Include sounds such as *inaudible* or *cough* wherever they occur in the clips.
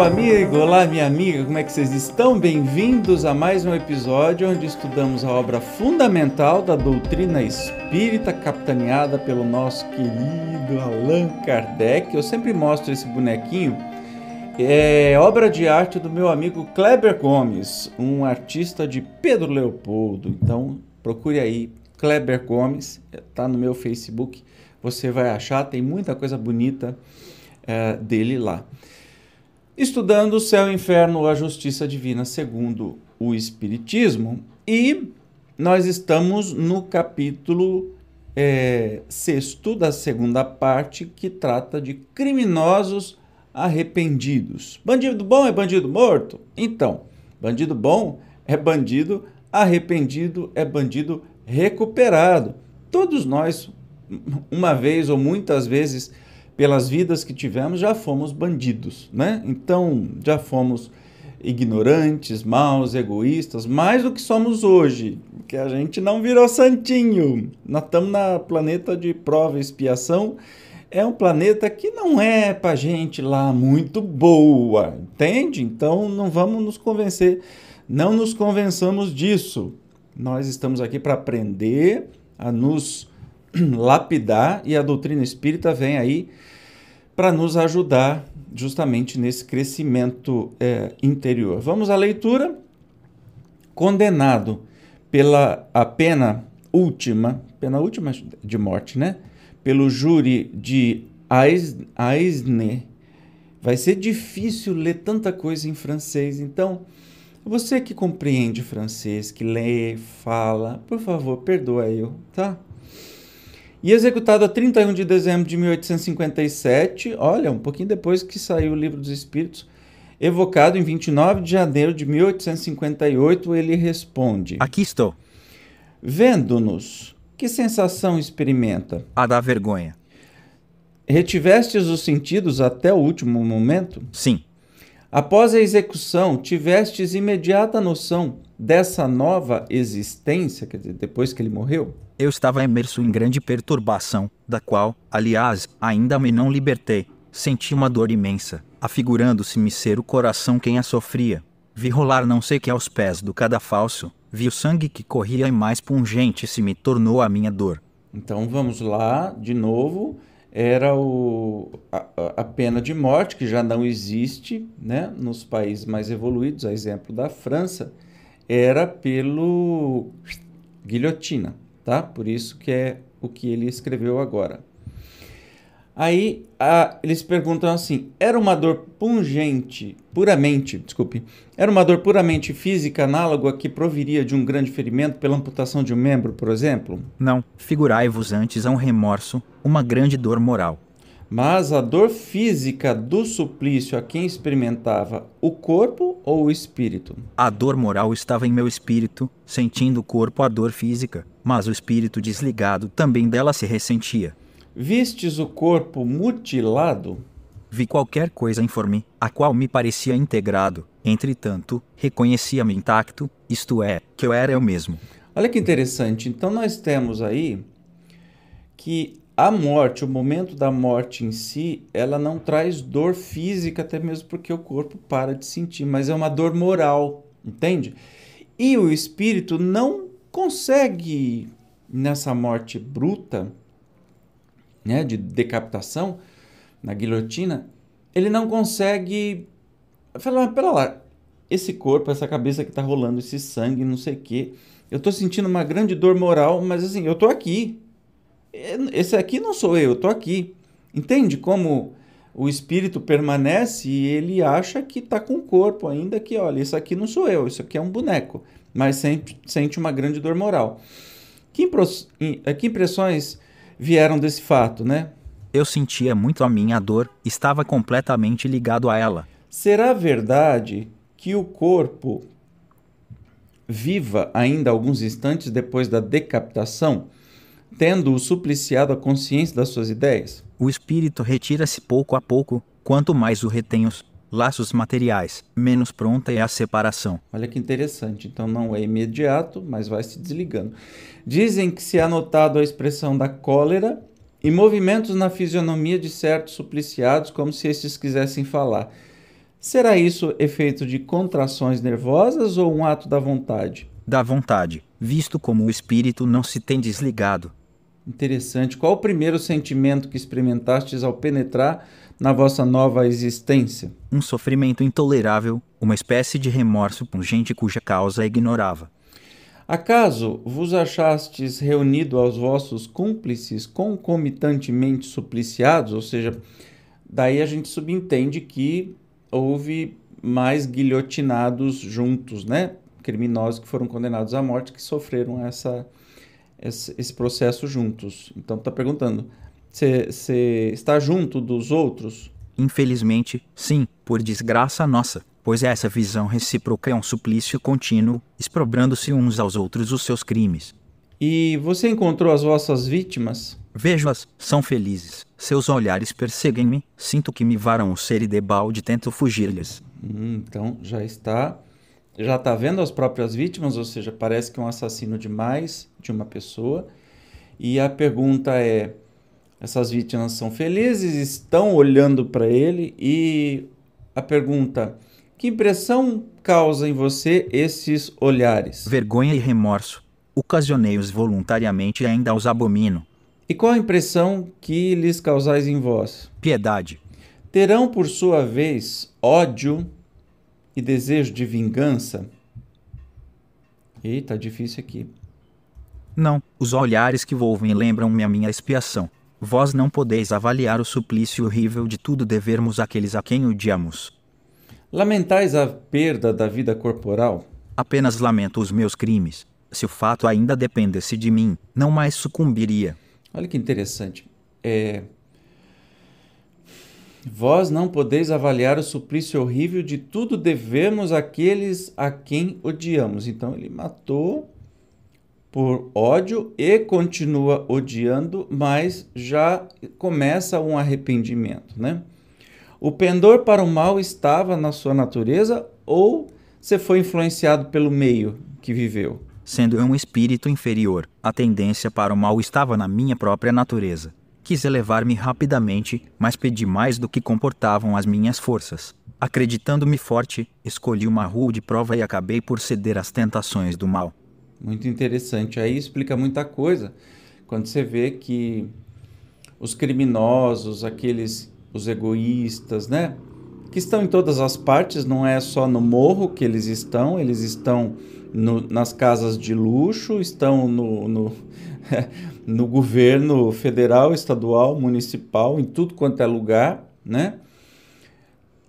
meu amigo, olá minha amiga, como é que vocês estão? Bem-vindos a mais um episódio onde estudamos a obra fundamental da doutrina espírita, capitaneada pelo nosso querido Allan Kardec. Eu sempre mostro esse bonequinho, é obra de arte do meu amigo Kleber Gomes, um artista de Pedro Leopoldo. Então procure aí, Kleber Gomes, tá no meu Facebook, você vai achar, tem muita coisa bonita é, dele lá. Estudando o céu, o inferno, a justiça divina segundo o Espiritismo, e nós estamos no capítulo é, sexto da segunda parte, que trata de criminosos arrependidos. Bandido bom é bandido morto? Então, bandido bom é bandido arrependido, é bandido recuperado. Todos nós, uma vez ou muitas vezes, pelas vidas que tivemos, já fomos bandidos, né? Então, já fomos ignorantes, maus, egoístas, mais do que somos hoje, porque a gente não virou santinho. Nós estamos na planeta de prova e expiação. É um planeta que não é para gente lá muito boa, entende? Então não vamos nos convencer, não nos convençamos disso. Nós estamos aqui para aprender a nos *clears throat* lapidar e a doutrina espírita vem aí para nos ajudar justamente nesse crescimento é, interior. Vamos à leitura. Condenado pela a pena última, pena última de morte, né? Pelo júri de Aisne. Vai ser difícil ler tanta coisa em francês, então você que compreende francês, que lê, fala, por favor, perdoa eu, tá? E executado a 31 de dezembro de 1857, olha, um pouquinho depois que saiu o Livro dos Espíritos, evocado em 29 de janeiro de 1858, ele responde: Aqui estou. Vendo-nos, que sensação experimenta? A da vergonha. Retivestes os sentidos até o último momento? Sim. Após a execução, tivestes imediata noção dessa nova existência, quer dizer, depois que ele morreu? Eu estava imerso em grande perturbação, da qual, aliás, ainda me não libertei. Senti uma dor imensa, afigurando-se-me ser o coração quem a sofria. Vi rolar não sei que aos pés do cadafalso, vi o sangue que corria e mais pungente se me tornou a minha dor. Então vamos lá, de novo, era o, a, a, pena de morte, que já não existe né, nos países mais evoluídos, a exemplo da França, era pelo guilhotina tá? Por isso que é o que ele escreveu agora. Aí a, eles perguntam assim: era uma dor pungente, puramente, desculpe, era uma dor puramente física análoga que proviria de um grande ferimento pela amputação de um membro, por exemplo? Não, figurai-vos antes a um remorso, uma grande dor moral. Mas a dor física do suplício a quem experimentava, o corpo ou o espírito? A dor moral estava em meu espírito, sentindo o corpo a dor física, mas o espírito desligado também dela se ressentia. Vistes o corpo mutilado? Vi qualquer coisa informe, a qual me parecia integrado. Entretanto, reconhecia-me intacto, isto é, que eu era eu mesmo. Olha que interessante. Então nós temos aí que a morte, o momento da morte em si, ela não traz dor física, até mesmo porque o corpo para de sentir, mas é uma dor moral, entende? E o espírito não consegue, nessa morte bruta, né, de decapitação, na guilhotina, ele não consegue falar, pera lá, esse corpo, essa cabeça que está rolando, esse sangue, não sei o quê, eu estou sentindo uma grande dor moral, mas assim, eu estou aqui, esse aqui não sou eu, eu estou aqui. Entende como o espírito permanece e ele acha que está com o corpo, ainda que, olha, isso aqui não sou eu, isso aqui é um boneco, mas sente, sente uma grande dor moral. Que, eh, que impressões vieram desse fato, né? Eu sentia muito a minha dor, estava completamente ligado a ela. Será verdade que o corpo viva ainda alguns instantes depois da decapitação? Tendo-o supliciado a consciência das suas ideias? O espírito retira-se pouco a pouco, quanto mais o retém os laços materiais, menos pronta é a separação. Olha que interessante. Então não é imediato, mas vai se desligando. Dizem que se há notado a expressão da cólera e movimentos na fisionomia de certos supliciados, como se estes quisessem falar. Será isso efeito de contrações nervosas ou um ato da vontade? Da vontade, visto como o espírito não se tem desligado. Interessante. Qual o primeiro sentimento que experimentastes ao penetrar na vossa nova existência? Um sofrimento intolerável, uma espécie de remorso pungente cuja causa ignorava. Acaso vos achastes reunido aos vossos cúmplices concomitantemente supliciados? Ou seja, daí a gente subentende que houve mais guilhotinados juntos, né? Criminosos que foram condenados à morte que sofreram essa, esse processo juntos. Então está perguntando, você está junto dos outros? Infelizmente, sim, por desgraça nossa, pois essa visão recíproca é um suplício contínuo, exprobrando-se uns aos outros os seus crimes. E você encontrou as vossas vítimas? Vejo-as, são felizes. Seus olhares perseguem-me, sinto que me varam o ser e debalde tento fugir-lhes. Hum, então já está já está vendo as próprias vítimas, ou seja, parece que é um assassino de mais de uma pessoa. E a pergunta é: essas vítimas são felizes, estão olhando para ele? E a pergunta: que impressão causa em você esses olhares? Vergonha e remorso. Ocasionei-os voluntariamente e ainda os abomino. E qual a impressão que lhes causais em vós? Piedade. Terão, por sua vez, ódio e desejo de vingança? Eita, difícil aqui. Não, os olhares que volvem lembram-me a minha expiação. Vós não podeis avaliar o suplício horrível de tudo devermos àqueles a quem odiamos. Lamentais a perda da vida corporal? Apenas lamento os meus crimes. Se o fato ainda dependesse de mim, não mais sucumbiria. Olha que interessante. É, Vós não podeis avaliar o suplício horrível de tudo devemos àqueles a quem odiamos. Então ele matou por ódio e continua odiando, mas já começa um arrependimento, né? O pendor para o mal estava na sua natureza ou você foi influenciado pelo meio que viveu? Sendo eu um espírito inferior, a tendência para o mal estava na minha própria natureza. Quis elevar-me rapidamente, mas pedi mais do que comportavam as minhas forças. Acreditando-me forte, escolhi uma rude prova e acabei por ceder às tentações do mal. Muito interessante. Aí explica muita coisa. Quando você vê que os criminosos, aqueles os egoístas, né? Que estão em todas as partes, não é só no morro que eles estão, eles estão no, nas casas de luxo, estão no, no, *laughs* no governo federal, estadual, municipal, em tudo quanto é lugar, né?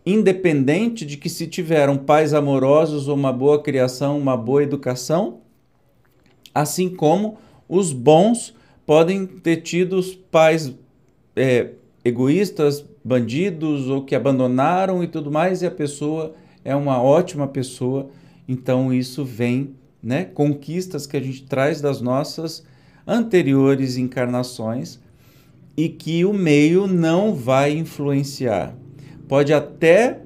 Independente de que se tiveram pais amorosos ou uma boa criação, uma boa educação, assim como os bons podem ter tido pais é, egoístas, bandidos ou que abandonaram e tudo mais, e a pessoa é uma ótima pessoa. Então isso vem, né? Conquistas que a gente traz das nossas anteriores encarnações e que o meio não vai influenciar. Pode até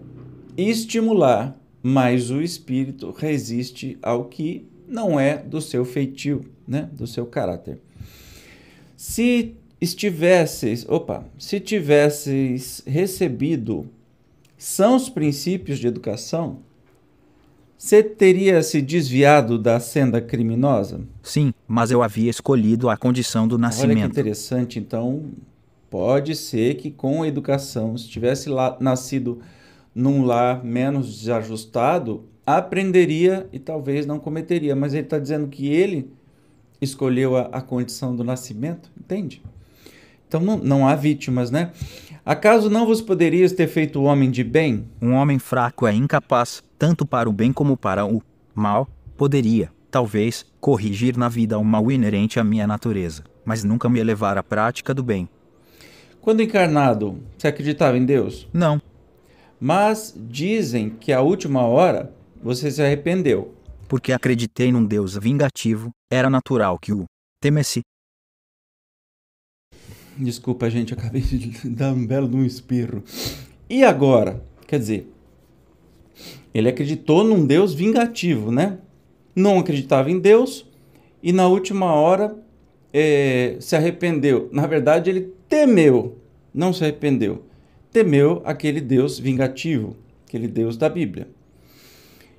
estimular, mas o espírito resiste ao que não é do seu feitio, né? do seu caráter. Se estivesseis, opa, se tivesseis recebido sãos princípios de educação, você teria se desviado da senda criminosa? Sim, mas eu havia escolhido a condição do nascimento. Olha que interessante. Então, pode ser que com a educação, se tivesse lá, nascido num lar menos desajustado, aprenderia e talvez não cometeria. Mas ele está dizendo que ele escolheu a, a condição do nascimento, entende? Então não, não há vítimas, né? Acaso não vos poderias ter feito homem de bem? Um homem fraco é incapaz, tanto para o bem como para o mal, poderia, talvez, corrigir na vida o mal inerente à minha natureza, mas nunca me levar à prática do bem. Quando encarnado, você acreditava em Deus? Não. Mas dizem que à última hora você se arrependeu. Porque acreditei num Deus vingativo, era natural que o temesse, Desculpa, gente, acabei de *laughs* dar um belo de um espirro. E agora? Quer dizer, ele acreditou num Deus vingativo, né? Não acreditava em Deus e na última hora é, se arrependeu. Na verdade, ele temeu, não se arrependeu. Temeu aquele Deus vingativo. aquele Deus da Bíblia.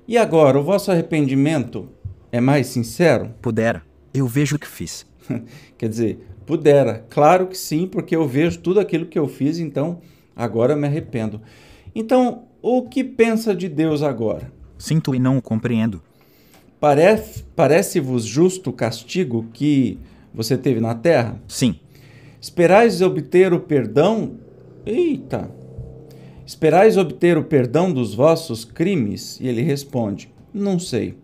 E agora, o vosso arrependimento é mais sincero? Pudera. Eu vejo o que fiz. *laughs* Quer dizer, pudera. Claro que sim, porque eu vejo tudo aquilo que eu fiz, então agora me arrependo. Então, o que pensa de Deus agora? Sinto e não o compreendo. Parece, parece-vos justo o castigo que você teve na terra? Sim. Esperais obter o perdão? Eita! Esperais obter o perdão dos vossos crimes? E ele responde: Não sei.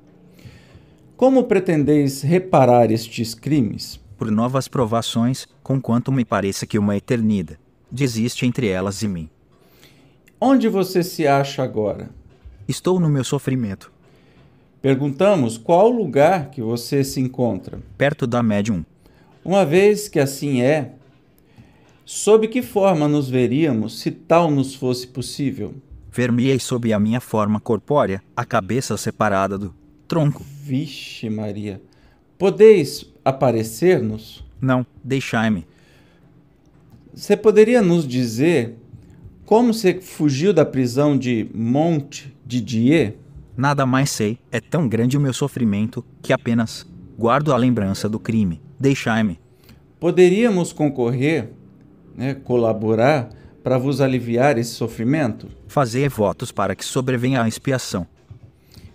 Como pretendeis reparar estes crimes? Por novas provações, conquanto me pareça que uma eternidade desiste entre elas e mim. Onde você se acha agora? Estou no meu sofrimento. Perguntamos qual lugar que você se encontra. Perto da médium. Uma vez que assim é, sob que forma nos veríamos se tal nos fosse possível? Ver-me-ei sob a minha forma corpórea, a cabeça separada do tronco. Vixe, Maria. Podeis aparecer-nos? Não, deixai-me. Você poderia nos dizer como você fugiu da prisão de Monte Didier? Nada mais sei, é tão grande o meu sofrimento que apenas guardo a lembrança do crime. Deixai-me. Poderíamos concorrer, né, colaborar para vos aliviar esse sofrimento? Fazei votos para que sobrevenha a expiação.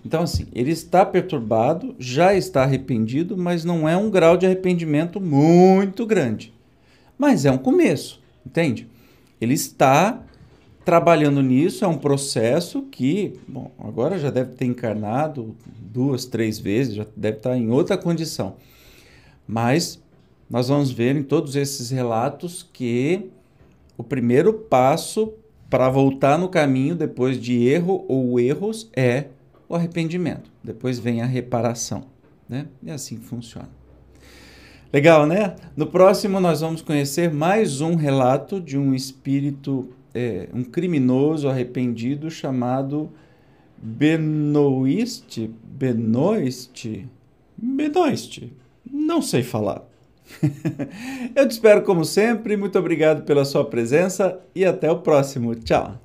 Então, assim, ele está perturbado, já está arrependido, mas não é um grau de arrependimento muito grande. Mas é um começo, entende? Ele está trabalhando nisso, é um processo que, bom, agora já deve ter encarnado duas, três vezes, já deve estar em outra condição. Mas nós vamos ver em todos esses relatos que o primeiro passo para voltar no caminho depois de erro ou erros é o arrependimento. Depois vem a reparação, né? E assim funciona. Legal, né? No próximo nós vamos conhecer mais um relato de um espírito é, um criminoso arrependido chamado Benoist, Benoist, Benoist, não sei falar. *laughs* Eu te espero como sempre, muito obrigado pela sua presença e até o próximo. Tchau!